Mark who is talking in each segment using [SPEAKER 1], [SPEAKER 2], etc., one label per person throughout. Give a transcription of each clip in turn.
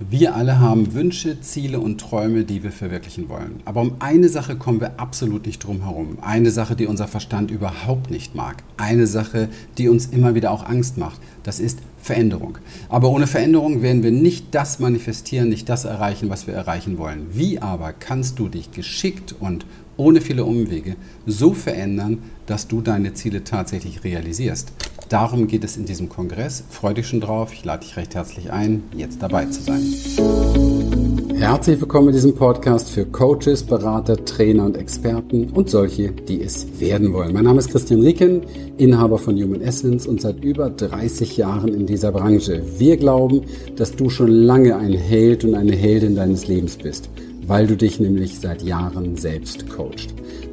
[SPEAKER 1] Wir alle haben Wünsche, Ziele und Träume, die wir verwirklichen wollen. Aber um eine Sache kommen wir absolut nicht drum herum. Eine Sache, die unser Verstand überhaupt nicht mag. Eine Sache, die uns immer wieder auch Angst macht. Das ist Veränderung. Aber ohne Veränderung werden wir nicht das manifestieren, nicht das erreichen, was wir erreichen wollen. Wie aber kannst du dich geschickt und ohne viele Umwege so verändern, dass du deine Ziele tatsächlich realisierst? Darum geht es in diesem Kongress. Freu dich schon drauf. Ich lade dich recht herzlich ein, jetzt dabei zu sein. Herzlich willkommen in diesem Podcast für Coaches, Berater, Trainer und Experten und solche, die es werden wollen. Mein Name ist Christian Rieken, Inhaber von Human Essence und seit über 30 Jahren in dieser Branche. Wir glauben, dass du schon lange ein Held und eine Heldin deines Lebens bist weil du dich nämlich seit Jahren selbst coachst.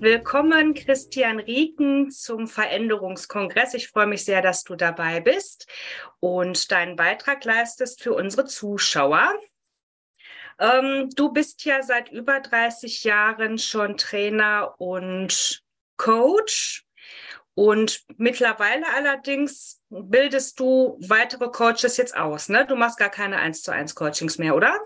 [SPEAKER 2] Willkommen, Christian Rieken, zum Veränderungskongress. Ich freue mich sehr, dass du dabei bist und deinen Beitrag leistest für unsere Zuschauer. Ähm, du bist ja seit über 30 Jahren schon Trainer und Coach. Und mittlerweile allerdings bildest du weitere Coaches jetzt aus. Ne? Du machst gar keine 1 zu 1 Coachings mehr, oder?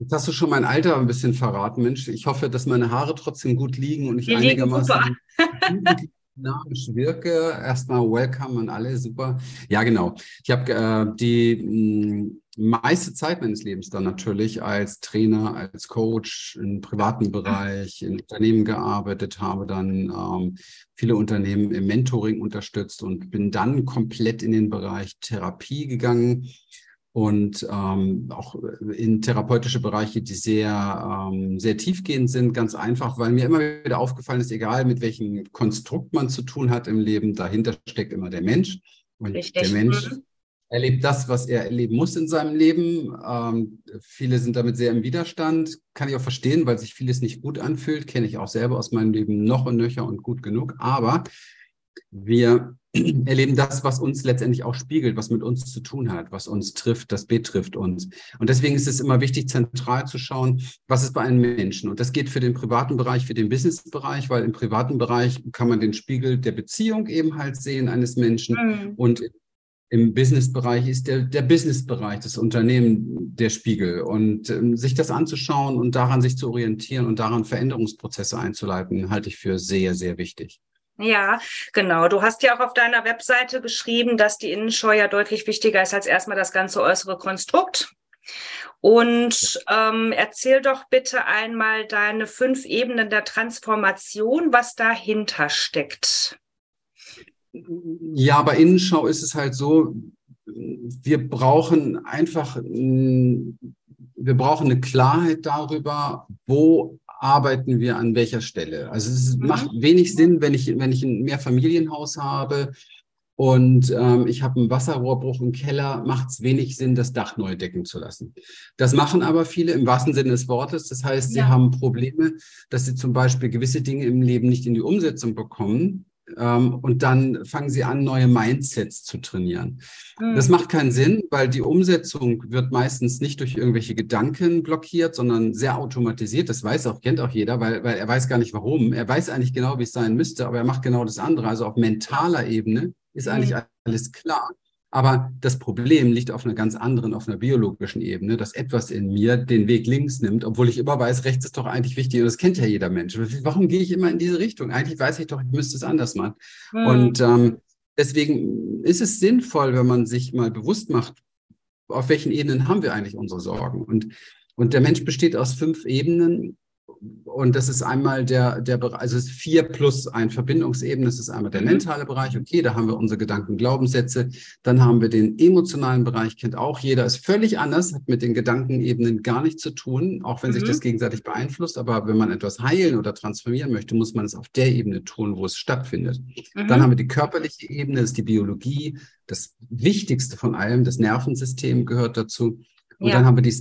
[SPEAKER 1] Jetzt hast du schon mein Alter ein bisschen verraten, Mensch. Ich hoffe, dass meine Haare trotzdem gut liegen und ich Die einigermaßen dynamisch wirke. Erstmal welcome an alle, super. Ja, genau. Ich habe äh, die mh, mm, meiste Zeit meines Lebens dann natürlich als Trainer, als Coach im privaten Bereich, in Unternehmen gearbeitet, habe dann ähm, viele Unternehmen im Mentoring unterstützt und bin dann komplett in den Bereich Therapie gegangen und ähm, auch in therapeutische Bereiche, die sehr, ähm, sehr tiefgehend sind, ganz einfach, weil mir immer wieder aufgefallen ist, egal mit welchem Konstrukt man zu tun hat im Leben, dahinter steckt immer der Mensch. Und Richtig. der Mensch mhm. erlebt das, was er erleben muss in seinem Leben. Ähm, viele sind damit sehr im Widerstand, kann ich auch verstehen, weil sich vieles nicht gut anfühlt, kenne ich auch selber aus meinem Leben noch und nöcher und gut genug. Aber wir erleben das, was uns letztendlich auch spiegelt, was mit uns zu tun hat, was uns trifft, das betrifft uns. Und deswegen ist es immer wichtig, zentral zu schauen, was ist bei einem Menschen. Und das geht für den privaten Bereich, für den Businessbereich, weil im privaten Bereich kann man den Spiegel der Beziehung eben halt sehen eines Menschen. Mhm. Und im Businessbereich ist der, der Businessbereich, das Unternehmen der Spiegel. Und ähm, sich das anzuschauen und daran sich zu orientieren und daran Veränderungsprozesse einzuleiten, halte ich für sehr, sehr wichtig.
[SPEAKER 2] Ja, genau. Du hast ja auch auf deiner Webseite geschrieben, dass die Innenschau ja deutlich wichtiger ist als erstmal das ganze äußere Konstrukt. Und ähm, erzähl doch bitte einmal deine fünf Ebenen der Transformation, was dahinter steckt.
[SPEAKER 1] Ja, bei Innenschau ist es halt so, wir brauchen einfach, wir brauchen eine Klarheit darüber, wo arbeiten wir an welcher Stelle. Also es mhm. macht wenig Sinn, wenn ich, wenn ich ein Mehrfamilienhaus habe und ähm, ich habe einen Wasserrohrbruch im Keller, macht es wenig Sinn, das Dach neu decken zu lassen. Das machen aber viele im wahrsten Sinne des Wortes. Das heißt, sie ja. haben Probleme, dass sie zum Beispiel gewisse Dinge im Leben nicht in die Umsetzung bekommen, und dann fangen sie an, neue Mindsets zu trainieren. Mhm. Das macht keinen Sinn, weil die Umsetzung wird meistens nicht durch irgendwelche Gedanken blockiert, sondern sehr automatisiert. Das weiß auch, kennt auch jeder, weil, weil er weiß gar nicht warum. Er weiß eigentlich genau, wie es sein müsste, aber er macht genau das andere. Also auf mentaler Ebene ist eigentlich mhm. alles klar. Aber das Problem liegt auf einer ganz anderen, auf einer biologischen Ebene, dass etwas in mir den Weg links nimmt, obwohl ich immer weiß, rechts ist doch eigentlich wichtig und das kennt ja jeder Mensch. Warum gehe ich immer in diese Richtung? Eigentlich weiß ich doch, ich müsste es anders machen. Mhm. Und ähm, deswegen ist es sinnvoll, wenn man sich mal bewusst macht, auf welchen Ebenen haben wir eigentlich unsere Sorgen. Und, und der Mensch besteht aus fünf Ebenen und das ist einmal der, der Bereich, also es ist vier plus ein Verbindungsebene. Das ist einmal der mhm. mentale Bereich. Okay, da haben wir unsere Gedanken, Glaubenssätze. Dann haben wir den emotionalen Bereich, kennt auch jeder, ist völlig anders, hat mit den Gedankenebenen gar nichts zu tun, auch wenn mhm. sich das gegenseitig beeinflusst. Aber wenn man etwas heilen oder transformieren möchte, muss man es auf der Ebene tun, wo es stattfindet. Mhm. Dann haben wir die körperliche Ebene, das ist die Biologie. Das Wichtigste von allem, das Nervensystem gehört dazu. Und ja. dann haben wir die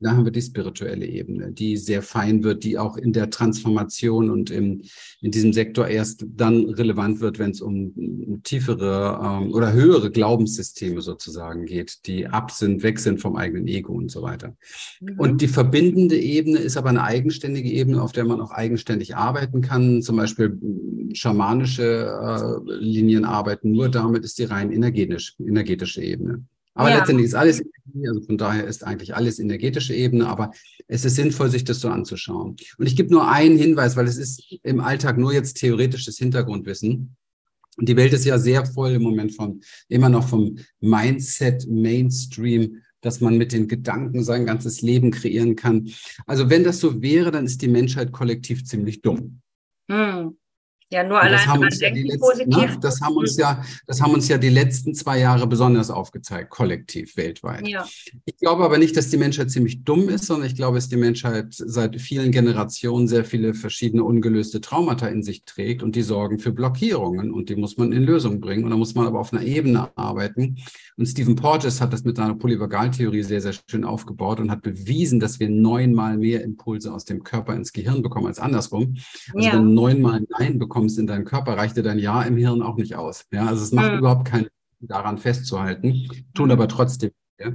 [SPEAKER 1] Da haben wir die spirituelle Ebene, die sehr fein wird, die auch in der Transformation und im, in diesem Sektor erst dann relevant wird, wenn es um tiefere ähm, oder höhere Glaubenssysteme sozusagen geht, die ab sind, weg sind vom eigenen Ego und so weiter. Mhm. Und die verbindende Ebene ist aber eine eigenständige Ebene, auf der man auch eigenständig arbeiten kann. Zum Beispiel schamanische äh, Linien arbeiten nur damit, ist die rein energetisch, energetische Ebene. Aber ja. letztendlich ist alles also von daher ist eigentlich alles energetische Ebene, aber es ist sinnvoll, sich das so anzuschauen. Und ich gebe nur einen Hinweis, weil es ist im Alltag nur jetzt theoretisches Hintergrundwissen. Und die Welt ist ja sehr voll im Moment von, immer noch vom Mindset Mainstream, dass man mit den Gedanken sein ganzes Leben kreieren kann. Also wenn das so wäre, dann ist die Menschheit kollektiv ziemlich dumm. Hm.
[SPEAKER 2] Ja, nur allein
[SPEAKER 1] dran denken ja positiv. Ne, das haben uns ja, das haben uns ja die letzten zwei Jahre besonders aufgezeigt, kollektiv weltweit. Ja. Ich glaube aber nicht, dass die Menschheit ziemlich dumm ist, sondern ich glaube, dass die Menschheit seit vielen Generationen sehr viele verschiedene ungelöste Traumata in sich trägt und die sorgen für Blockierungen und die muss man in Lösung bringen. Und da muss man aber auf einer Ebene arbeiten. Und Stephen Porges hat das mit seiner Polyvagaltheorie sehr, sehr schön aufgebaut und hat bewiesen, dass wir neunmal mehr Impulse aus dem Körper ins Gehirn bekommen als andersrum. Also ja. wenn neunmal Nein bekommst, bekommst in deinen Körper, reicht dir dein Ja im Hirn auch nicht aus. Ja, also es macht mhm. überhaupt keinen daran festzuhalten, tun mhm. aber trotzdem. Ja?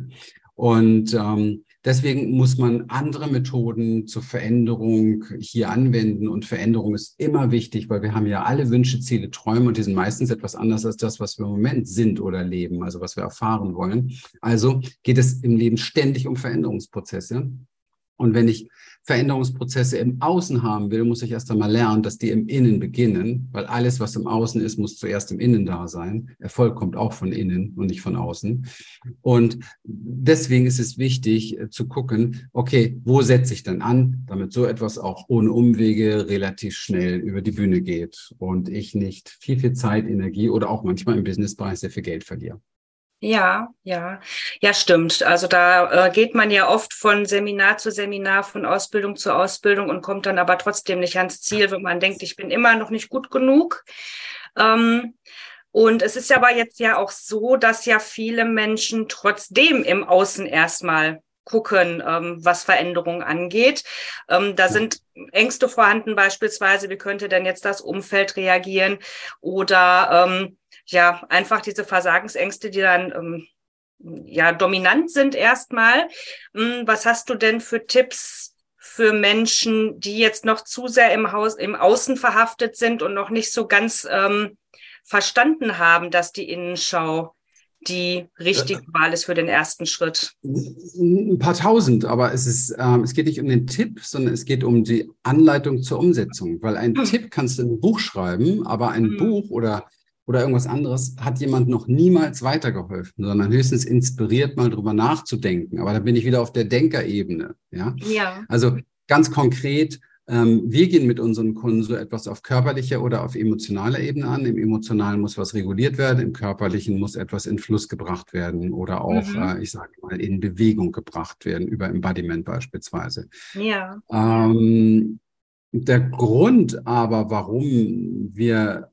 [SPEAKER 1] Und ähm, deswegen muss man andere Methoden zur Veränderung hier anwenden. Und Veränderung ist immer wichtig, weil wir haben ja alle Wünsche, Ziele, Träume und die sind meistens etwas anders als das, was wir im Moment sind oder leben, also was wir erfahren wollen. Also geht es im Leben ständig um Veränderungsprozesse. Und wenn ich Veränderungsprozesse im Außen haben will, muss ich erst einmal lernen, dass die im Innen beginnen, weil alles, was im Außen ist, muss zuerst im Innen da sein. Erfolg kommt auch von innen und nicht von außen. Und deswegen ist es wichtig äh, zu gucken, okay, wo setze ich denn an, damit so etwas auch ohne Umwege relativ schnell über die Bühne geht und ich nicht viel, viel Zeit, Energie oder auch manchmal im Businessbereich sehr viel Geld verliere.
[SPEAKER 2] Ja, ja, ja, stimmt. Also da äh, geht man ja oft von Seminar zu Seminar, von Ausbildung zu Ausbildung und kommt dann aber trotzdem nicht ans Ziel, wenn man denkt, ich bin immer noch nicht gut genug. Ähm, und es ist aber jetzt ja auch so, dass ja viele Menschen trotzdem im Außen erstmal gucken, ähm, was Veränderungen angeht. Ähm, da sind Ängste vorhanden, beispielsweise, wie könnte denn jetzt das Umfeld reagieren? Oder ähm, ja, einfach diese Versagensängste, die dann ähm, ja dominant sind erstmal. Hm, was hast du denn für Tipps für Menschen, die jetzt noch zu sehr im Haus, im Außen verhaftet sind und noch nicht so ganz ähm, verstanden haben, dass die Innenschau die richtige Wahl ist für den ersten Schritt?
[SPEAKER 1] Ein paar tausend, aber es ist, ähm, es geht nicht um den Tipp, sondern es geht um die Anleitung zur Umsetzung. Weil ein hm. Tipp kannst du in ein Buch schreiben, aber ein hm. Buch oder oder irgendwas anderes, hat jemand noch niemals weitergeholfen, sondern höchstens inspiriert, mal drüber nachzudenken. Aber da bin ich wieder auf der Denkerebene. Ja. ja. Also ganz konkret, ähm, wir gehen mit unseren Kunden so etwas auf körperlicher oder auf emotionaler Ebene an. Im Emotionalen muss was reguliert werden, im Körperlichen muss etwas in Fluss gebracht werden oder auch, mhm. äh, ich sage mal, in Bewegung gebracht werden, über Embodiment beispielsweise. Ja. Ähm, der Grund aber, warum wir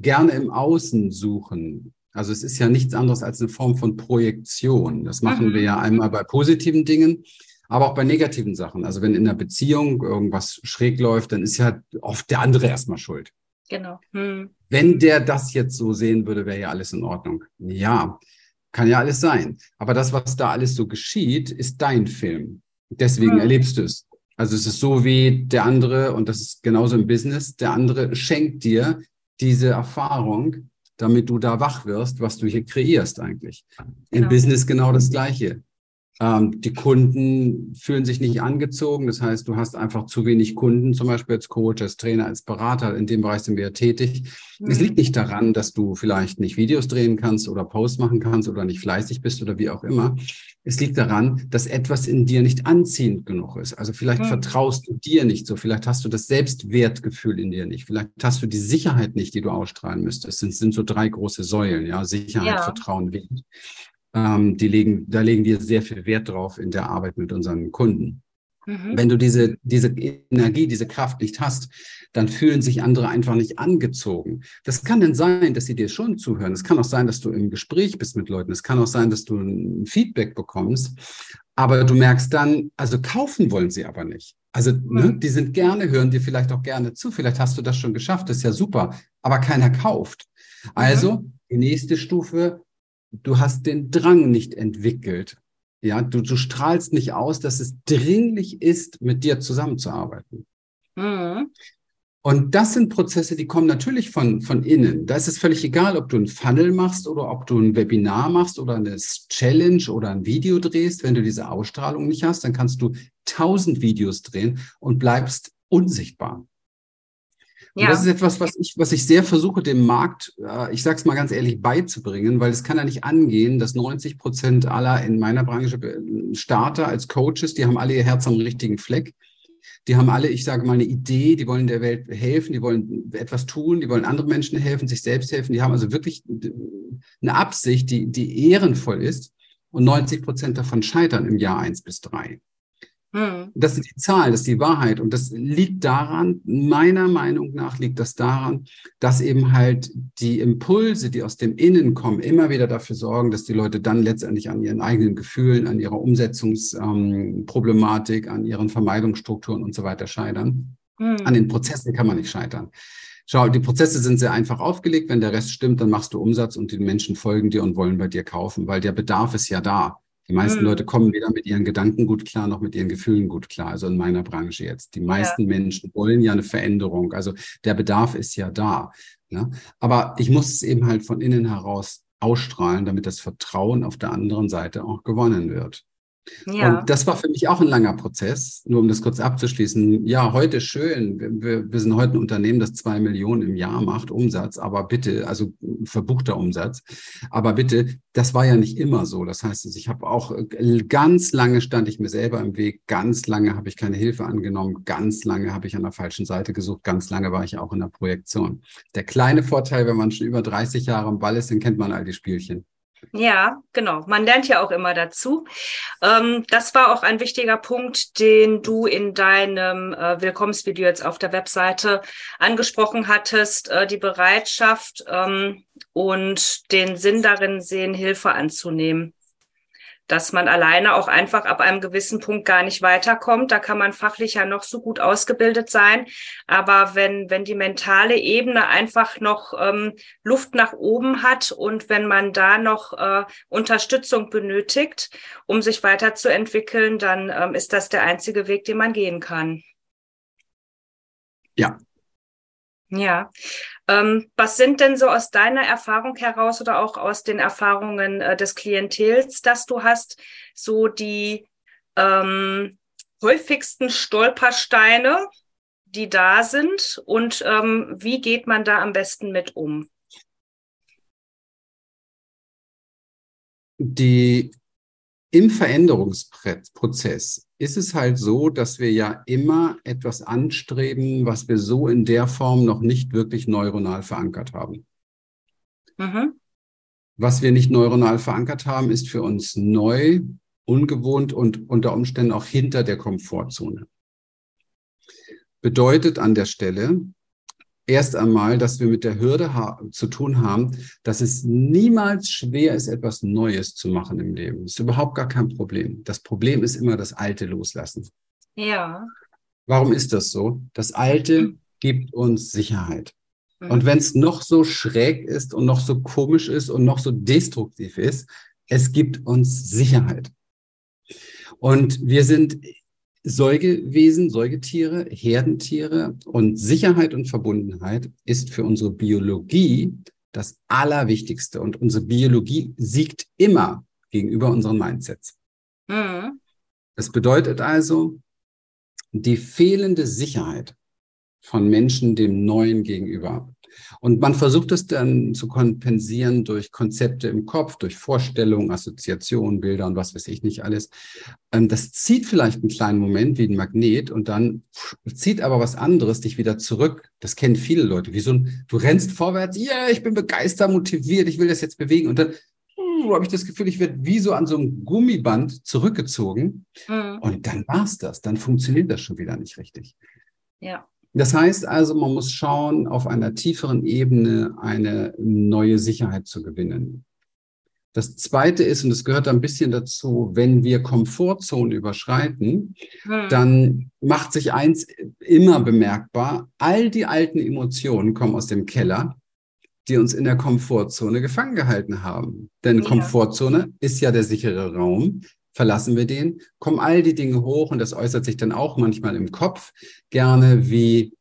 [SPEAKER 1] gerne im Außen suchen. Also es ist ja nichts anderes als eine Form von Projektion. Das machen mhm. wir ja einmal bei positiven Dingen, aber auch bei negativen Sachen. Also wenn in einer Beziehung irgendwas schräg läuft, dann ist ja oft der andere erstmal schuld. Genau. Hm. Wenn der das jetzt so sehen würde, wäre ja alles in Ordnung. Ja, kann ja alles sein. Aber das, was da alles so geschieht, ist dein Film. Deswegen hm. erlebst du es. Also es ist so wie der andere, und das ist genauso im Business, der andere schenkt dir diese Erfahrung, damit du da wach wirst, was du hier kreierst eigentlich. Im genau. Business genau das Gleiche. Ähm, die Kunden fühlen sich nicht angezogen. Das heißt, du hast einfach zu wenig Kunden, zum Beispiel als Coach, als Trainer, als Berater. In dem Bereich sind wir ja tätig. Mhm. Es liegt nicht daran, dass du vielleicht nicht Videos drehen kannst oder Posts machen kannst oder nicht fleißig bist oder wie auch immer. Es liegt daran, dass etwas in dir nicht anziehend genug ist. Also vielleicht mhm. vertraust du dir nicht so. Vielleicht hast du das Selbstwertgefühl in dir nicht. Vielleicht hast du die Sicherheit nicht, die du ausstrahlen müsstest. Es sind so drei große Säulen, ja. Sicherheit, ja. Vertrauen, Wert. Ähm, die legen, da legen wir sehr viel Wert drauf in der Arbeit mit unseren Kunden. Mhm. Wenn du diese, diese Energie, diese Kraft nicht hast, dann fühlen sich andere einfach nicht angezogen. Das kann denn sein, dass sie dir schon zuhören. Es kann auch sein, dass du im Gespräch bist mit Leuten. Es kann auch sein, dass du ein Feedback bekommst. Aber du merkst dann, also kaufen wollen sie aber nicht. Also ne,
[SPEAKER 2] Mhm.
[SPEAKER 1] die sind gerne, hören dir vielleicht auch gerne zu. Vielleicht hast du das schon geschafft, das ist ja super. Aber keiner kauft. Also die nächste Stufe, du hast den Drang nicht entwickelt. Ja, du, du strahlst nicht aus, dass es dringlich ist, mit dir zusammenzuarbeiten.
[SPEAKER 2] Mhm.
[SPEAKER 1] Und das sind Prozesse, die kommen natürlich von, von innen. Da ist es völlig egal, ob du ein Funnel machst oder ob du ein Webinar machst oder eine Challenge oder ein Video drehst. Wenn du diese Ausstrahlung nicht hast, dann kannst du tausend Videos drehen und bleibst unsichtbar. Und
[SPEAKER 2] Ja.
[SPEAKER 1] das ist etwas, was ich, was ich sehr versuche, dem Markt, äh, ich sage es mal ganz ehrlich, beizubringen, weil es kann ja nicht angehen, dass 90 Prozent aller in meiner Branche äh, Starter als Coaches, die haben alle ihr Herz am richtigen Fleck. Die haben alle, ich sage mal, eine Idee, die wollen der Welt helfen, die wollen etwas tun, die wollen anderen Menschen helfen, sich selbst helfen. Die haben also wirklich eine Absicht, die, die ehrenvoll ist. Und 90 Prozent davon scheitern im Jahr eins bis drei.
[SPEAKER 2] Mhm.
[SPEAKER 1] Das sind die Zahlen, das ist die Wahrheit. Und das liegt daran, meiner Meinung nach liegt das daran, dass eben halt die Impulse, die aus dem Innen kommen, immer wieder dafür sorgen, dass die Leute dann letztendlich an ihren eigenen Gefühlen, an ihrer Umsetzungsproblematik, an ihren Vermeidungsstrukturen und so weiter scheitern. An
[SPEAKER 2] Mhm.
[SPEAKER 1] den Prozessen kann man nicht scheitern. Schau, die Prozesse sind sehr einfach aufgelegt. Wenn der Rest stimmt, dann machst du Umsatz und die Menschen folgen dir und wollen bei dir kaufen, weil der Bedarf ist ja da. Die meisten
[SPEAKER 2] Mhm.
[SPEAKER 1] Leute kommen weder mit ihren Gedanken gut klar, noch mit ihren Gefühlen gut klar. Also in meiner Branche jetzt. Die meisten Menschen wollen ja eine Veränderung. Also der Bedarf ist ja da. Ne? Aber ich muss es eben halt von innen heraus ausstrahlen, damit das Vertrauen auf der anderen Seite auch gewonnen wird.
[SPEAKER 2] Ja.
[SPEAKER 1] Und das war für mich auch ein langer Prozess, nur um das kurz abzuschließen. Ja, heute schön. Wir- Wir, sind heute ein Unternehmen, das zwei Millionen im Jahr macht, Umsatz, aber bitte, also verbuchter Umsatz. Aber bitte, das war ja nicht immer so. Das heißt, ich habe auch äh, ganz lange stand ich mir selber im Weg, ganz lange habe ich keine Hilfe angenommen, ganz lange habe ich an der falschen Seite gesucht, ganz lange war ich auch in der Projektion. Der kleine Vorteil, wenn man schon über 30 Jahre am Ball ist, dann kennt man all die Spielchen.
[SPEAKER 2] Ja, genau. Man lernt ja auch immer dazu. Ähm, das war auch ein wichtiger Punkt, den du in deinem äh, Willkommensvideo jetzt auf der Webseite angesprochen hattest, äh, die Bereitschaft ähm, und den Sinn darin sehen, Hilfe anzunehmen. Dass man alleine auch einfach ab einem gewissen Punkt gar nicht weiterkommt. Da kann man fachlich ja noch so gut ausgebildet sein. Aber wenn, wenn die mentale Ebene einfach noch ähm, Luft nach oben hat und wenn man da noch äh, Unterstützung benötigt, um sich weiterzuentwickeln, dann ähm, ist das der einzige Weg, den man gehen kann.
[SPEAKER 1] Ja.
[SPEAKER 2] Ja. Ähm, was sind denn so aus deiner Erfahrung heraus oder auch aus den Erfahrungen äh, des Klientels, das du hast, so die ähm, häufigsten Stolpersteine, die da sind und ähm, wie geht man da am besten mit um?
[SPEAKER 1] Die im Veränderungsprozess ist es halt so, dass wir ja immer etwas anstreben, was wir so in der Form noch nicht wirklich neuronal verankert haben.
[SPEAKER 2] Mhm.
[SPEAKER 1] Was wir nicht neuronal verankert haben, ist für uns neu, ungewohnt und unter Umständen auch hinter der Komfortzone. Bedeutet an der Stelle erst einmal, dass wir mit der Hürde zu tun haben, dass es niemals schwer ist, etwas Neues zu machen im Leben. Das ist überhaupt gar kein Problem. Das Problem ist immer das Alte loslassen.
[SPEAKER 2] Ja.
[SPEAKER 1] Warum ist das so? Das Alte mhm. gibt uns Sicherheit.
[SPEAKER 2] Mhm.
[SPEAKER 1] Und wenn es noch so schräg ist und noch so komisch ist und noch so destruktiv ist, es gibt uns Sicherheit. Und wir sind Säugewesen, Säugetiere, Herdentiere und Sicherheit und Verbundenheit ist für unsere Biologie das Allerwichtigste. Und unsere Biologie siegt immer gegenüber unseren Mindsets.
[SPEAKER 2] Mhm.
[SPEAKER 1] Das bedeutet also, die fehlende Sicherheit von Menschen dem Neuen gegenüber. Und man versucht es dann zu kompensieren durch Konzepte im Kopf, durch Vorstellungen, Assoziationen, Bilder und was weiß ich nicht alles. Ähm, Das zieht vielleicht einen kleinen Moment wie ein Magnet und dann zieht aber was anderes dich wieder zurück. Das kennen viele Leute. Wie so ein, du rennst vorwärts, ja, yeah, ich bin begeistert, motiviert, ich will das jetzt bewegen und dann uh, habe ich das Gefühl, ich werde wie so an so einem Gummiband zurückgezogen
[SPEAKER 2] Mhm.
[SPEAKER 1] und dann war's das. Dann funktioniert das schon wieder nicht richtig.
[SPEAKER 2] Ja.
[SPEAKER 1] Das heißt also, man muss schauen, auf einer tieferen Ebene eine neue Sicherheit zu gewinnen. Das zweite ist, und das gehört ein bisschen dazu, wenn wir Komfortzonen überschreiten, hm. dann macht sich eins immer bemerkbar. All die alten Emotionen kommen aus dem Keller, die uns in der Komfortzone gefangen gehalten haben. Denn ja. Komfortzone ist ja der sichere Raum. Verlassen wir den, kommen all die Dinge hoch und das äußert sich dann auch manchmal im Kopf gerne wie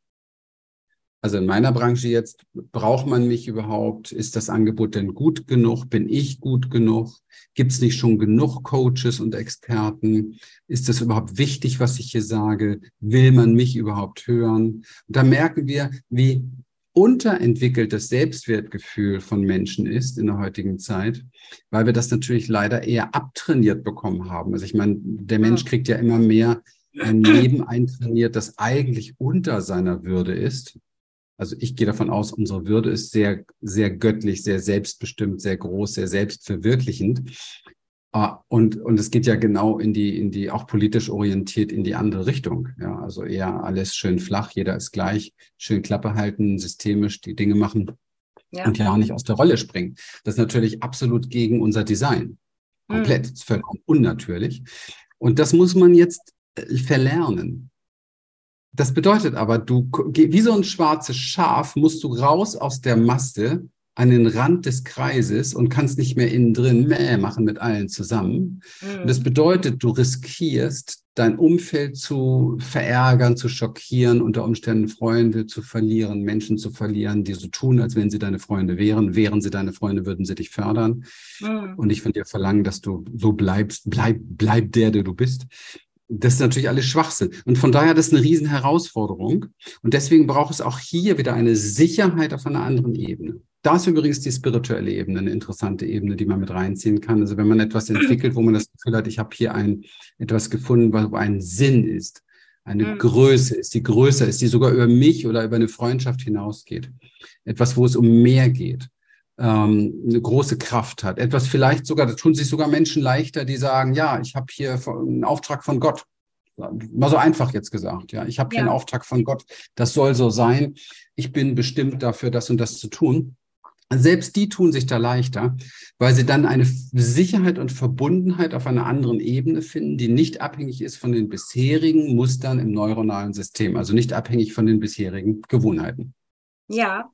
[SPEAKER 1] also in meiner Branche jetzt, braucht man mich überhaupt? Ist das Angebot denn gut genug? Bin ich gut genug? Gibt es nicht schon genug Coaches und Experten? Ist das überhaupt wichtig, was ich hier sage? Will man mich überhaupt hören? Und da merken wir, wie unterentwickelt das Selbstwertgefühl von Menschen ist in der heutigen Zeit, weil wir das natürlich leider eher abtrainiert bekommen haben. Also ich meine, der Mensch kriegt ja immer mehr ein Leben eintrainiert, das eigentlich unter seiner Würde ist. Also ich gehe davon aus, unsere Würde ist sehr, sehr göttlich, sehr selbstbestimmt, sehr groß, sehr selbstverwirklichend. Ah, und, und es geht ja genau in die, in die, auch politisch orientiert in die andere Richtung. Ja, also eher alles schön flach, jeder ist gleich, schön Klappe halten, systemisch die Dinge machen ja. und ja nicht aus der Rolle springen. Das ist natürlich absolut gegen unser Design. Komplett. Mhm. Vollkommen unnatürlich. Und das muss man jetzt äh, verlernen. Das bedeutet aber, du, wie so ein schwarzes Schaf, musst du raus aus der Masse an den Rand des Kreises und kannst nicht mehr innen drin mäh machen mit allen zusammen. Mhm. Und das bedeutet, du riskierst, dein Umfeld zu verärgern, zu schockieren, unter Umständen Freunde zu verlieren, Menschen zu verlieren, die so tun, als wenn sie deine Freunde wären. Wären sie deine Freunde, würden sie dich fördern mhm. und nicht von dir verlangen, dass du so bleibst. Bleib, bleib der, der du bist das ist natürlich alles Schwachsinn. Und von daher das ist eine riesen Herausforderung. Und deswegen braucht es auch hier wieder eine Sicherheit auf einer anderen Ebene. Da ist übrigens die spirituelle Ebene eine interessante Ebene, die man mit reinziehen kann. Also wenn man etwas entwickelt, wo man das Gefühl hat, ich habe hier ein, etwas gefunden, wo ein Sinn ist, eine mhm. Größe ist, die größer ist, die sogar über mich oder über eine Freundschaft hinausgeht. Etwas, wo es um mehr geht ähm, eine große Kraft hat. Etwas vielleicht sogar, da tun sich sogar Menschen leichter, die sagen, ja, ich habe hier einen Auftrag von Gott. Mal so einfach jetzt gesagt, ja. Ich habe hier ja. einen Auftrag von Gott. Das soll so sein. Ich bin bestimmt dafür, das und das zu tun. Selbst die tun sich da leichter, weil sie dann eine Sicherheit und Verbundenheit auf einer anderen Ebene finden, die nicht abhängig ist von den bisherigen Mustern im neuronalen System, also nicht abhängig von den bisherigen Gewohnheiten.
[SPEAKER 2] Ja,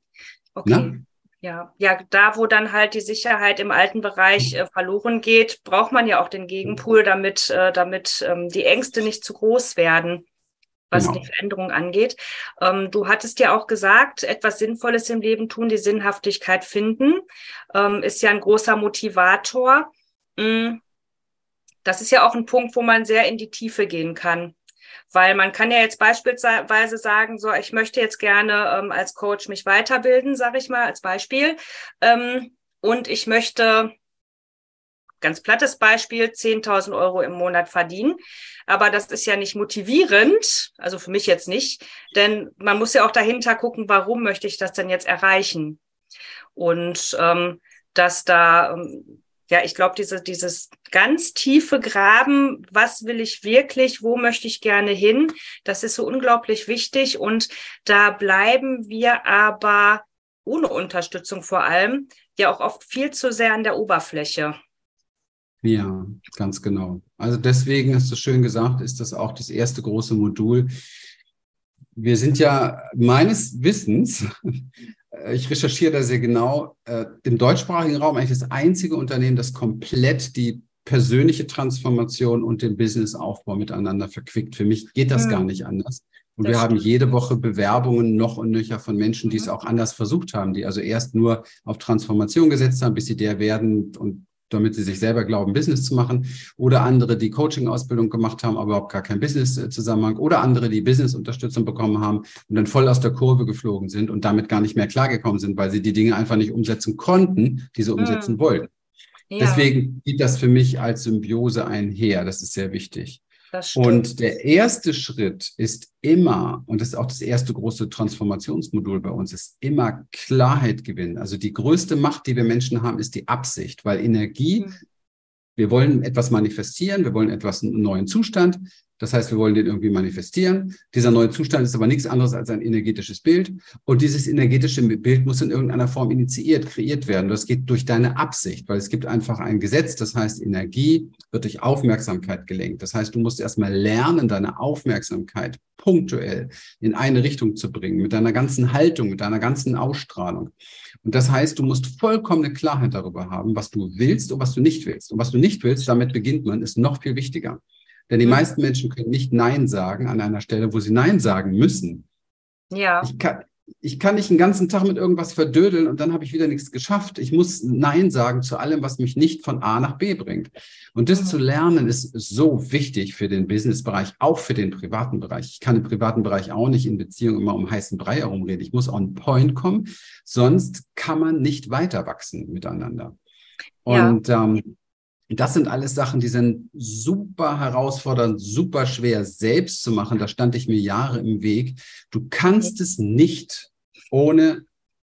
[SPEAKER 2] okay. Na? Ja, ja, da wo dann halt die Sicherheit im alten Bereich äh, verloren geht, braucht man ja auch den Gegenpool, damit, äh, damit ähm, die Ängste nicht zu groß werden, was genau. die Veränderung angeht. Ähm, du hattest ja auch gesagt, etwas Sinnvolles im Leben tun, die Sinnhaftigkeit finden, ähm, ist ja ein großer Motivator. Mm, das ist ja auch ein Punkt, wo man sehr in die Tiefe gehen kann. Weil man kann ja jetzt beispielsweise sagen, so, ich möchte jetzt gerne ähm, als Coach mich weiterbilden, sage ich mal als Beispiel. Ähm, und ich möchte, ganz plattes Beispiel, 10.000 Euro im Monat verdienen. Aber das ist ja nicht motivierend, also für mich jetzt nicht, denn man muss ja auch dahinter gucken, warum möchte ich das denn jetzt erreichen? Und ähm, dass da ähm, ja, ich glaube, diese, dieses ganz tiefe Graben, was will ich wirklich, wo möchte ich gerne hin, das ist so unglaublich wichtig. Und da bleiben wir aber ohne Unterstützung vor allem ja auch oft viel zu sehr an der Oberfläche.
[SPEAKER 1] Ja, ganz genau. Also deswegen hast du schön gesagt, ist das auch das erste große Modul. Wir sind ja meines Wissens äh, ich recherchiere da sehr genau, äh, im deutschsprachigen Raum eigentlich das einzige Unternehmen, das komplett die persönliche Transformation und den Businessaufbau miteinander verquickt. Für mich geht das mhm. gar nicht anders. Und das wir haben jede Woche Bewerbungen noch und nöcher von Menschen, die mhm. es auch anders versucht haben, die also erst nur auf Transformation gesetzt haben, bis sie der werden und damit sie sich selber glauben, Business zu machen. Oder andere, die Coaching-Ausbildung gemacht haben, aber überhaupt gar kein Business-Zusammenhang. Oder andere, die Business-Unterstützung bekommen haben und dann voll aus der Kurve geflogen sind und damit gar nicht mehr klargekommen sind, weil sie die Dinge einfach nicht umsetzen konnten, die sie umsetzen mhm. wollten. Ja. Deswegen geht das für mich als Symbiose einher. Das ist sehr wichtig. Und der erste Schritt ist immer, und das ist auch das erste große Transformationsmodul bei uns, ist immer Klarheit gewinnen. Also die größte Macht, die wir Menschen haben, ist die Absicht, weil Energie, mhm. wir wollen etwas manifestieren, wir wollen etwas, einen neuen Zustand. Das heißt, wir wollen den irgendwie manifestieren. Dieser neue Zustand ist aber nichts anderes als ein energetisches Bild. Und dieses energetische Bild muss in irgendeiner Form initiiert, kreiert werden. Das geht durch deine Absicht, weil es gibt einfach ein Gesetz, das heißt, Energie wird durch Aufmerksamkeit gelenkt. Das heißt, du musst erstmal lernen, deine Aufmerksamkeit punktuell in eine Richtung zu bringen, mit deiner ganzen Haltung, mit deiner ganzen Ausstrahlung. Und das heißt, du musst vollkommene Klarheit darüber haben, was du willst und was du nicht willst. Und was du nicht willst, damit beginnt man, ist noch viel wichtiger. Denn die mhm. meisten Menschen können nicht Nein sagen an einer Stelle, wo sie Nein sagen müssen. Ja. Ich kann, ich kann nicht den ganzen Tag mit irgendwas verdödeln und dann habe ich wieder nichts geschafft. Ich muss Nein sagen zu allem, was mich nicht von A nach B bringt. Und das mhm. zu lernen ist so wichtig für den Businessbereich, auch für den privaten Bereich. Ich kann im privaten Bereich auch nicht in Beziehung immer um heißen Brei herumreden. Ich muss on point kommen, sonst kann man nicht weiter wachsen miteinander. Und ja. ähm, das sind alles Sachen, die sind super herausfordernd, super schwer selbst zu machen. Da stand ich mir Jahre im Weg. Du kannst es nicht ohne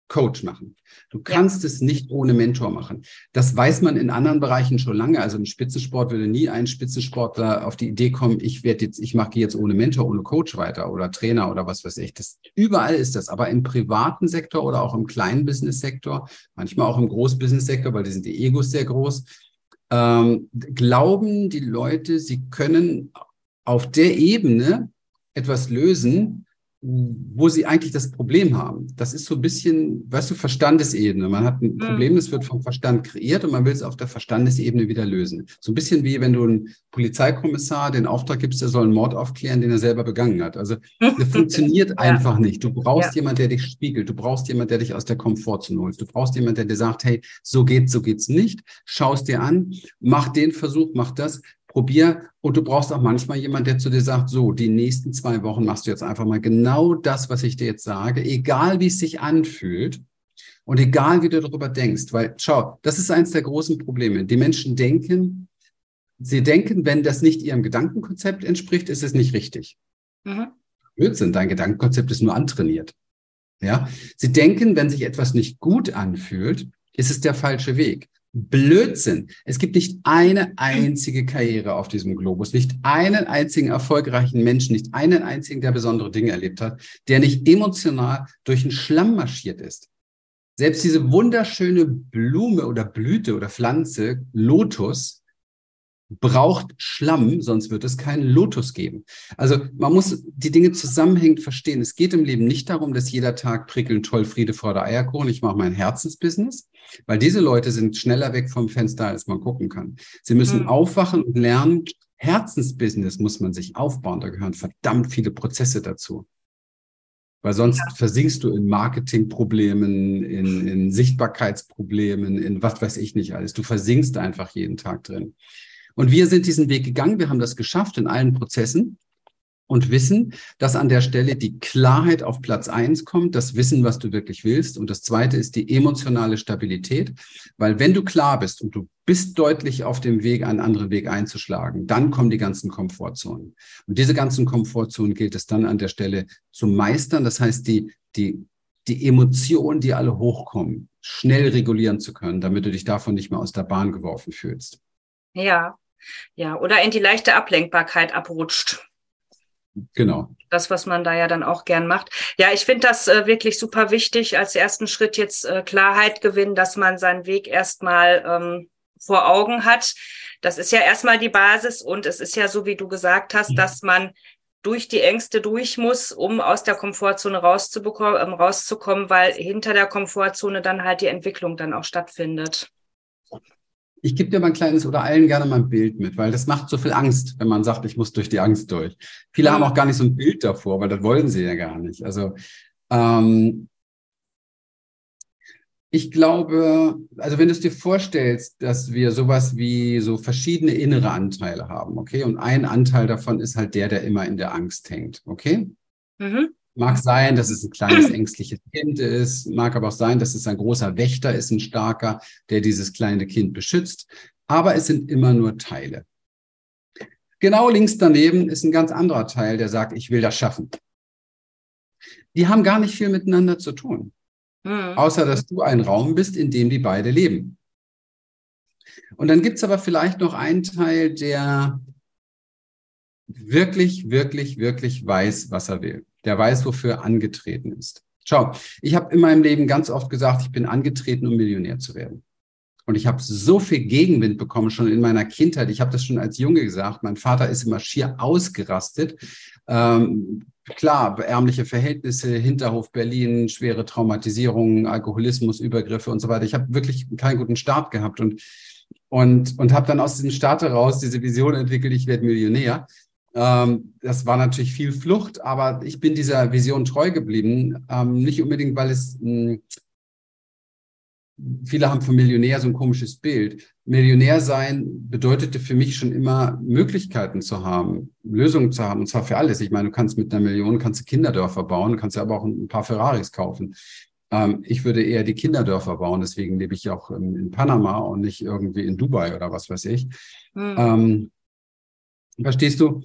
[SPEAKER 1] Coach machen. Du kannst ja. es nicht ohne Mentor machen. Das weiß man in anderen Bereichen schon lange. Also im Spitzensport würde nie ein Spitzensportler auf die Idee kommen, ich werde jetzt, ich mache jetzt ohne Mentor, ohne Coach weiter oder Trainer oder was weiß ich. Das, überall ist das. Aber im privaten Sektor oder auch im kleinen Business-Sektor, manchmal auch im Großbusiness-Sektor, weil die sind die Egos sehr groß, ähm, glauben die Leute, sie können auf der Ebene etwas lösen, wo sie eigentlich das Problem haben. Das ist so ein bisschen, weißt du, Verstandesebene. Man hat ein mhm. Problem, das wird vom Verstand kreiert und man will es auf der Verstandesebene wieder lösen. So ein bisschen wie wenn du einen Polizeikommissar den Auftrag gibst, er soll einen Mord aufklären, den er selber begangen hat. Also das funktioniert ja. einfach nicht. Du brauchst ja. jemand, der dich spiegelt. Du brauchst jemand, der dich aus der Komfortzone holt. Du brauchst jemand, der dir sagt, hey, so geht's, so geht's nicht. Schau es dir an, mach den Versuch, mach das probier und du brauchst auch manchmal jemand, der zu dir sagt, so, die nächsten zwei Wochen machst du jetzt einfach mal genau das, was ich dir jetzt sage, egal wie es sich anfühlt und egal wie du darüber denkst, weil schau, das ist eines der großen Probleme. Die Menschen denken, sie denken, wenn das nicht ihrem Gedankenkonzept entspricht, ist es nicht richtig. Mhm. Blödsinn, dein Gedankenkonzept ist nur antrainiert. Ja, sie denken, wenn sich etwas nicht gut anfühlt, ist es der falsche Weg. Blödsinn. Es gibt nicht eine einzige Karriere auf diesem Globus, nicht einen einzigen erfolgreichen Menschen, nicht einen einzigen, der besondere Dinge erlebt hat, der nicht emotional durch den Schlamm marschiert ist. Selbst diese wunderschöne Blume oder Blüte oder Pflanze, Lotus, braucht Schlamm, sonst wird es keinen Lotus geben. Also man muss die Dinge zusammenhängend verstehen. Es geht im Leben nicht darum, dass jeder Tag prickeln, toll, Friede, Freude, Eierkuchen, ich mache mein Herzensbusiness, weil diese Leute sind schneller weg vom Fenster, als man gucken kann. Sie müssen mhm. aufwachen und lernen, Herzensbusiness muss man sich aufbauen. Da gehören verdammt viele Prozesse dazu. Weil sonst ja. versinkst du in Marketingproblemen, in, in Sichtbarkeitsproblemen, in was weiß ich nicht alles. Du versinkst einfach jeden Tag drin. Und wir sind diesen Weg gegangen, wir haben das geschafft in allen Prozessen und wissen, dass an der Stelle die Klarheit auf Platz eins kommt, das Wissen, was du wirklich willst. Und das zweite ist die emotionale Stabilität, weil wenn du klar bist und du bist deutlich auf dem Weg, einen anderen Weg einzuschlagen, dann kommen die ganzen Komfortzonen. Und diese ganzen Komfortzonen gilt es dann an der Stelle zu meistern. Das heißt, die, die, die Emotionen, die alle hochkommen, schnell regulieren zu können, damit du dich davon nicht mehr aus der Bahn geworfen fühlst.
[SPEAKER 2] Ja, ja, oder in die leichte Ablenkbarkeit abrutscht.
[SPEAKER 1] Genau.
[SPEAKER 2] Das, was man da ja dann auch gern macht. Ja, ich finde das äh, wirklich super wichtig, als ersten Schritt jetzt äh, Klarheit gewinnen, dass man seinen Weg erstmal ähm, vor Augen hat. Das ist ja erstmal die Basis und es ist ja so, wie du gesagt hast, mhm. dass man durch die Ängste durch muss, um aus der Komfortzone rauszubekommen, ähm, rauszukommen, weil hinter der Komfortzone dann halt die Entwicklung dann auch stattfindet.
[SPEAKER 1] Ich gebe dir mal ein kleines oder allen gerne mal ein Bild mit, weil das macht so viel Angst, wenn man sagt, ich muss durch die Angst durch. Viele haben auch gar nicht so ein Bild davor, weil das wollen sie ja gar nicht. Also ähm, ich glaube, also wenn du es dir vorstellst, dass wir sowas wie so verschiedene innere Anteile haben, okay, und ein Anteil davon ist halt der, der immer in der Angst hängt, okay? Mhm. Mag sein, dass es ein kleines ängstliches Kind ist, mag aber auch sein, dass es ein großer Wächter ist, ein starker, der dieses kleine Kind beschützt. Aber es sind immer nur Teile. Genau links daneben ist ein ganz anderer Teil, der sagt, ich will das schaffen. Die haben gar nicht viel miteinander zu tun, mhm. außer dass du ein Raum bist, in dem die beide leben. Und dann gibt es aber vielleicht noch einen Teil, der wirklich, wirklich, wirklich weiß, was er will. Der weiß, wofür er angetreten ist. Schau, ich habe in meinem Leben ganz oft gesagt, ich bin angetreten, um Millionär zu werden. Und ich habe so viel Gegenwind bekommen, schon in meiner Kindheit. Ich habe das schon als Junge gesagt. Mein Vater ist immer schier ausgerastet. Ähm, klar, ärmliche Verhältnisse, Hinterhof Berlin, schwere Traumatisierungen, Alkoholismus, Übergriffe und so weiter. Ich habe wirklich keinen guten Start gehabt und, und, und habe dann aus diesem Start heraus diese Vision entwickelt, ich werde Millionär. Ähm, das war natürlich viel Flucht, aber ich bin dieser Vision treu geblieben. Ähm, nicht unbedingt, weil es, mh, hm, viele haben von Millionär so ein komisches Bild. Millionär sein bedeutete für mich schon immer Möglichkeiten zu haben, Lösungen zu haben, und zwar für alles. Ich meine, du kannst mit einer Million, kannst du Kinderdörfer bauen, kannst aber auch ein paar Ferraris kaufen. Ähm, ich würde eher die Kinderdörfer bauen, deswegen lebe ich auch in, in Panama und nicht irgendwie in Dubai oder was weiß ich. Mhm. Ähm, verstehst du?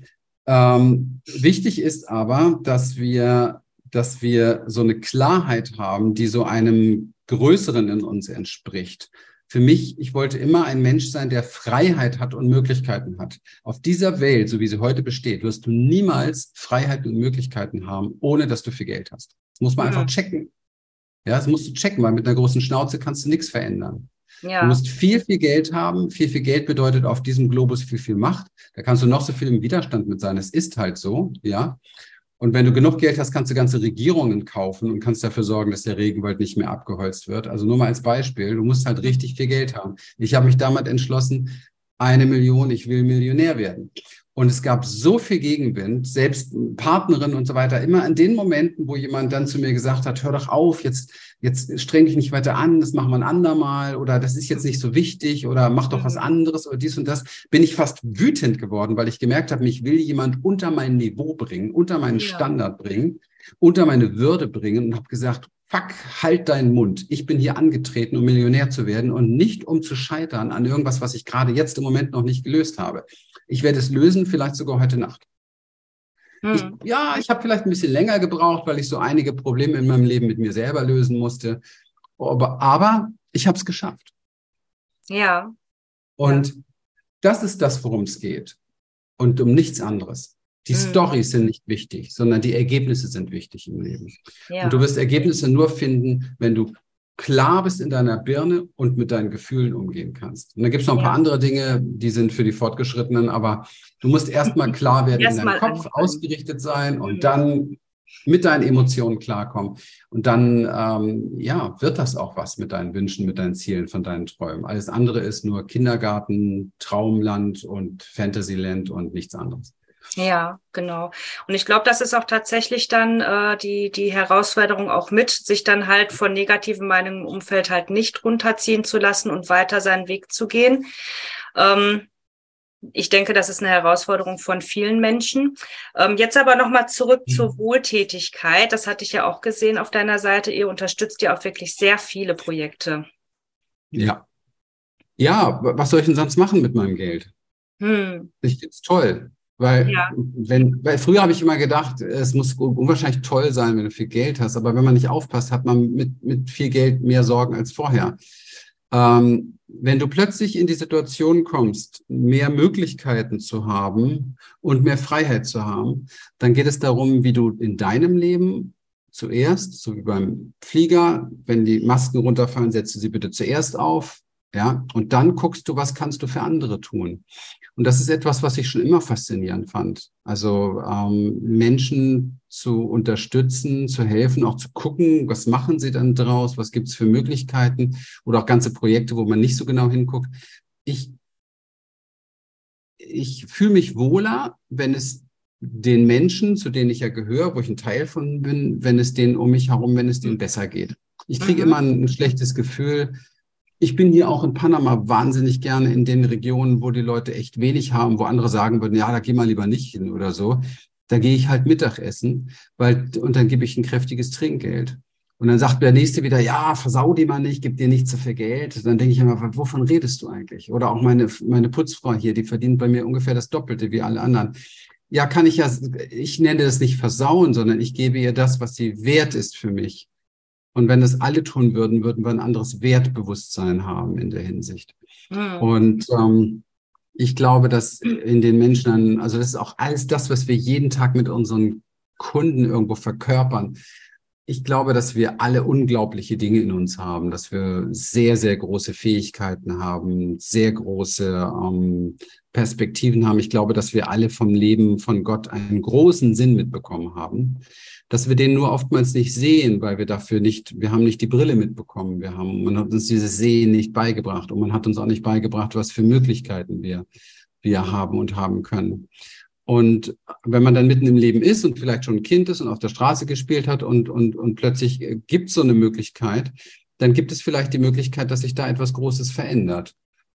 [SPEAKER 1] Ähm, wichtig ist aber, dass wir, dass wir so eine Klarheit haben, die so einem Größeren in uns entspricht. Für mich, ich wollte immer ein Mensch sein, der Freiheit hat und Möglichkeiten hat. Auf dieser Welt, so wie sie heute besteht, wirst du niemals Freiheit und Möglichkeiten haben, ohne dass du viel Geld hast. Das muss man ja. einfach checken. Ja, das musst du checken, weil mit einer großen Schnauze kannst du nichts verändern. Ja. Du musst viel, viel Geld haben. Viel, viel Geld bedeutet auf diesem Globus viel, viel Macht. Da kannst du noch so viel im Widerstand mit sein. Es ist halt so, ja. Und wenn du genug Geld hast, kannst du ganze Regierungen kaufen und kannst dafür sorgen, dass der Regenwald nicht mehr abgeholzt wird. Also nur mal als Beispiel, du musst halt richtig viel Geld haben. Ich habe mich damals entschlossen, eine Million, ich will Millionär werden. Und es gab so viel Gegenwind, selbst Partnerinnen und so weiter, immer in den Momenten, wo jemand dann zu mir gesagt hat, hör doch auf, jetzt, jetzt streng dich nicht weiter an, das machen wir ein andermal oder das ist jetzt nicht so wichtig oder mach doch was mhm. anderes oder dies und das, bin ich fast wütend geworden, weil ich gemerkt habe, mich will jemand unter mein Niveau bringen, unter meinen ja. Standard bringen, unter meine Würde bringen und habe gesagt, fuck, halt deinen Mund. Ich bin hier angetreten, um Millionär zu werden und nicht um zu scheitern an irgendwas, was ich gerade jetzt im Moment noch nicht gelöst habe. Ich werde es lösen, vielleicht sogar heute Nacht. Hm. Ich, ja, ich habe vielleicht ein bisschen länger gebraucht, weil ich so einige Probleme in meinem Leben mit mir selber lösen musste. Aber, aber ich habe es geschafft.
[SPEAKER 2] Ja.
[SPEAKER 1] Und ja. das ist das, worum es geht. Und um nichts anderes. Die hm. Storys sind nicht wichtig, sondern die Ergebnisse sind wichtig im Leben. Ja. Und du wirst Ergebnisse nur finden, wenn du klar bist in deiner Birne und mit deinen Gefühlen umgehen kannst. Und dann gibt es noch ein paar andere Dinge, die sind für die Fortgeschrittenen, aber du musst erstmal klar werden erst in deinem Kopf, anfangen. ausgerichtet sein und mhm. dann mit deinen Emotionen klarkommen. Und dann, ähm, ja, wird das auch was mit deinen Wünschen, mit deinen Zielen, von deinen Träumen. Alles andere ist nur Kindergarten, Traumland und Fantasyland und nichts anderes.
[SPEAKER 2] Ja, genau. Und ich glaube, das ist auch tatsächlich dann äh, die, die Herausforderung auch mit, sich dann halt von negativen Meinungen im Umfeld halt nicht runterziehen zu lassen und weiter seinen Weg zu gehen. Ähm, ich denke, das ist eine Herausforderung von vielen Menschen. Ähm, jetzt aber nochmal zurück mhm. zur Wohltätigkeit. Das hatte ich ja auch gesehen auf deiner Seite. Ihr unterstützt ja auch wirklich sehr viele Projekte.
[SPEAKER 1] Ja. Ja, was soll ich denn sonst machen mit meinem Geld? Hm. Ich finde es toll. Weil, ja. wenn, weil früher habe ich immer gedacht, es muss unwahrscheinlich toll sein, wenn du viel Geld hast. Aber wenn man nicht aufpasst, hat man mit, mit viel Geld mehr Sorgen als vorher. Ähm, wenn du plötzlich in die Situation kommst, mehr Möglichkeiten zu haben und mehr Freiheit zu haben, dann geht es darum, wie du in deinem Leben zuerst, so wie beim Flieger, wenn die Masken runterfallen, setzt du sie bitte zuerst auf, ja, und dann guckst du, was kannst du für andere tun. Und das ist etwas, was ich schon immer faszinierend fand. Also ähm, Menschen zu unterstützen, zu helfen, auch zu gucken, was machen sie dann draus, was gibt es für Möglichkeiten oder auch ganze Projekte, wo man nicht so genau hinguckt. Ich, ich fühle mich wohler, wenn es den Menschen, zu denen ich ja gehöre, wo ich ein Teil von bin, wenn es denen um mich herum, wenn es denen besser geht. Ich kriege mhm. immer ein, ein schlechtes Gefühl, ich bin hier auch in Panama wahnsinnig gerne in den Regionen, wo die Leute echt wenig haben, wo andere sagen würden, ja, da geh mal lieber nicht hin oder so. Da gehe ich halt Mittagessen, weil, und dann gebe ich ein kräftiges Trinkgeld. Und dann sagt der Nächste wieder, ja, versau die mal nicht, gib dir nicht zu viel Geld. Dann denke ich immer, wovon redest du eigentlich? Oder auch meine, meine Putzfrau hier, die verdient bei mir ungefähr das Doppelte wie alle anderen. Ja, kann ich ja, ich nenne das nicht versauen, sondern ich gebe ihr das, was sie wert ist für mich. Und wenn das alle tun würden, würden wir ein anderes Wertbewusstsein haben in der Hinsicht. Mhm. Und ähm, Ich glaube, dass in den Menschen, also das ist auch alles das, was wir jeden Tag mit unseren Kunden irgendwo verkörpern. Ich glaube, dass wir alle unglaubliche Dinge in uns haben, dass wir sehr, sehr große Fähigkeiten haben, sehr große ähm, Perspektiven haben. Ich glaube, dass wir alle vom Leben von Gott einen großen Sinn mitbekommen haben dass wir den nur oftmals nicht sehen, weil wir dafür nicht, wir haben nicht die Brille mitbekommen. Wir haben, man hat uns dieses Sehen nicht beigebracht und man hat uns auch nicht beigebracht, was für Möglichkeiten wir, wir haben und haben können. Und wenn man dann mitten im Leben ist und vielleicht schon ein Kind ist und auf der Straße gespielt hat und, und, und plötzlich gibt es so eine Möglichkeit, dann gibt es vielleicht die Möglichkeit, dass sich da etwas Großes verändert.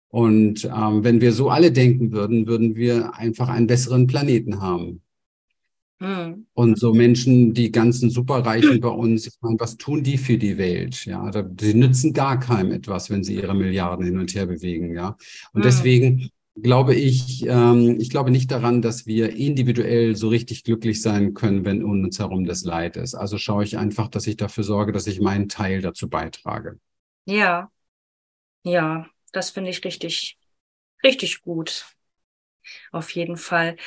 [SPEAKER 1] Und ähm, wenn wir so alle denken würden, würden wir einfach einen besseren Planeten haben. Mhm. Und so Menschen, die ganzen Superreichen bei uns, ich meine, was tun die für die Welt? Ja, die nützen gar keinem etwas, wenn sie ihre Milliarden hin und her bewegen. Ja, und mhm. deswegen glaube ich, ähm, ich glaube nicht daran, dass wir individuell so richtig glücklich sein können, wenn um uns herum das Leid ist. Also schaue ich einfach, dass ich dafür sorge, dass ich meinen Teil dazu beitrage.
[SPEAKER 2] Ja, ja, das finde ich richtig, richtig gut. Auf jeden Fall.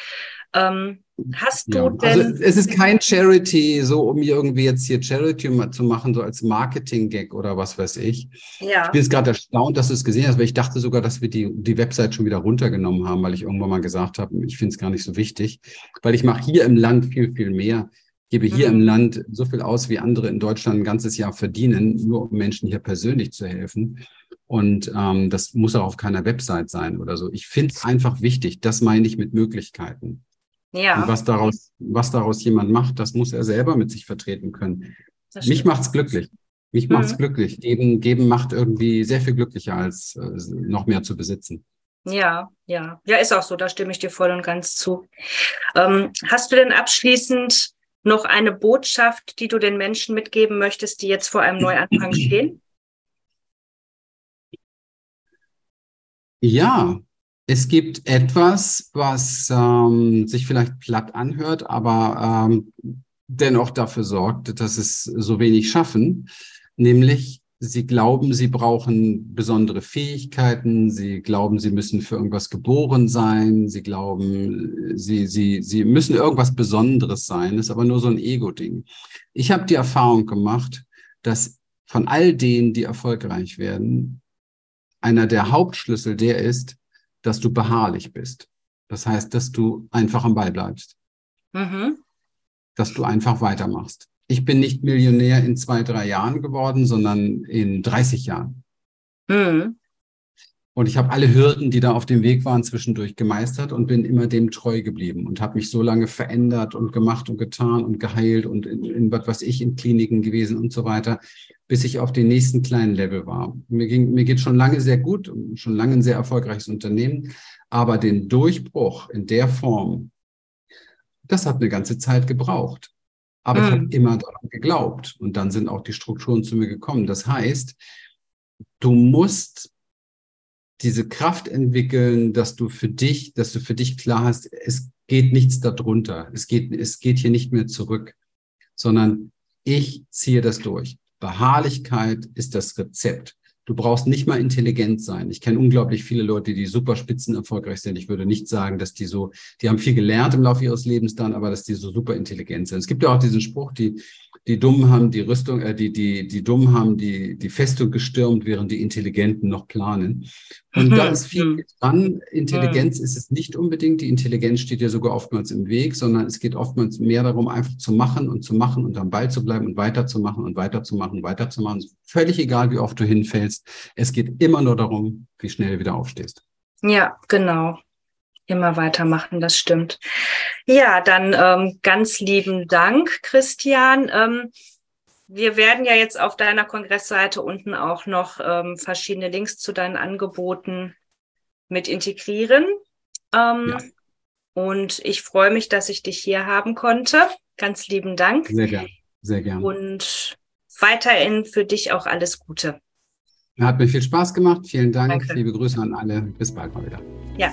[SPEAKER 2] Ähm, hast du ja.
[SPEAKER 1] Denn. Also es ist kein Charity, so um irgendwie jetzt hier Charity zu machen, so als Marketing-Gag oder was weiß ich. Ja. Ich bin jetzt gerade erstaunt, dass du es gesehen hast, weil ich dachte sogar, dass wir die, die Website schon wieder runtergenommen haben, weil ich irgendwann mal gesagt habe, ich finde es gar nicht so wichtig. Weil ich mache hier im Land viel, viel mehr gebe hier mhm. im Land so viel aus, wie andere in Deutschland ein ganzes Jahr verdienen, nur um Menschen hier persönlich zu helfen. Und ähm, das muss auch auf keiner Website sein oder so. Ich finde es einfach wichtig. Das meine ich mit Möglichkeiten. Ja. Und was daraus, was daraus jemand macht, das muss er selber mit sich vertreten können. Mich macht's glücklich. Mich mhm. macht's glücklich. Geben, geben macht irgendwie sehr viel glücklicher, als äh, noch mehr zu besitzen.
[SPEAKER 2] Ja, ja. Ja, ist auch so. Da stimme ich dir voll und ganz zu. Ähm, hast du denn abschließend noch eine Botschaft, die du den Menschen mitgeben möchtest, die jetzt vor einem Neuanfang stehen?
[SPEAKER 1] Ja, es gibt etwas, was ähm, sich vielleicht platt anhört, aber ähm, dennoch dafür sorgt, dass es so wenig schaffen, nämlich sie glauben, sie brauchen besondere Fähigkeiten, sie glauben, sie müssen für irgendwas geboren sein, sie glauben, sie, sie, sie müssen irgendwas Besonderes sein, ist aber nur so ein Ego-Ding. Ich habe die Erfahrung gemacht, dass von all denen, die erfolgreich werden, einer der Hauptschlüssel der ist, dass du beharrlich bist. Das heißt, dass du einfach am Ball bleibst. Mhm. Dass du einfach weitermachst. Ich bin nicht Millionär in zwei, drei Jahren geworden, sondern in 30 Jahren. Mhm. Und ich habe alle Hürden, die da auf dem Weg waren, zwischendurch gemeistert und bin immer dem treu geblieben und habe mich so lange verändert und gemacht und getan und geheilt und in, in was weiß ich, in Kliniken gewesen und so weiter, bis ich auf den nächsten kleinen Level war. Mir, ging, mir geht schon lange sehr gut, schon lange ein sehr erfolgreiches Unternehmen, aber den Durchbruch in der Form, das hat eine ganze Zeit gebraucht. Aber mhm. ich habe immer daran geglaubt und dann sind auch die Strukturen zu mir gekommen. Das heißt, du musst diese Kraft entwickeln, dass du für dich, dass du für dich klar hast, es geht nichts darunter. Es geht, es geht hier nicht mehr zurück, sondern ich ziehe das durch. Beharrlichkeit ist das Rezept. Du brauchst nicht mal intelligent sein. Ich kenne unglaublich viele Leute, die super spitzen erfolgreich sind. Ich würde nicht sagen, dass die so, die haben viel gelernt im Laufe ihres Lebens dann, aber dass die so super intelligent sind. Es gibt ja auch diesen Spruch, die, die Dummen haben die Rüstung, äh, die, die, die Dummen haben die, die Festung gestürmt, während die Intelligenten noch planen. Und mhm. da ist viel mhm. dran. Intelligenz mhm. ist es nicht unbedingt. Die Intelligenz steht ja sogar oftmals im Weg, sondern es geht oftmals mehr darum, einfach zu machen und zu machen und am Ball zu bleiben und weiterzumachen und weiterzumachen und weiterzumachen. Völlig egal, wie oft du hinfällst. Es geht immer nur darum, wie schnell du wieder aufstehst.
[SPEAKER 2] Ja, genau immer weitermachen, das stimmt. Ja, dann ähm, ganz lieben Dank, Christian. Ähm, wir werden ja jetzt auf deiner Kongressseite unten auch noch ähm, verschiedene Links zu deinen Angeboten mit integrieren. Ähm, ja. Und ich freue mich, dass ich dich hier haben konnte. Ganz lieben Dank.
[SPEAKER 1] Sehr gern. Sehr gern.
[SPEAKER 2] Und weiterhin für dich auch alles Gute.
[SPEAKER 1] Hat mir viel Spaß gemacht. Vielen Dank. Danke. Liebe Grüße an alle. Bis bald mal wieder.
[SPEAKER 2] Ja,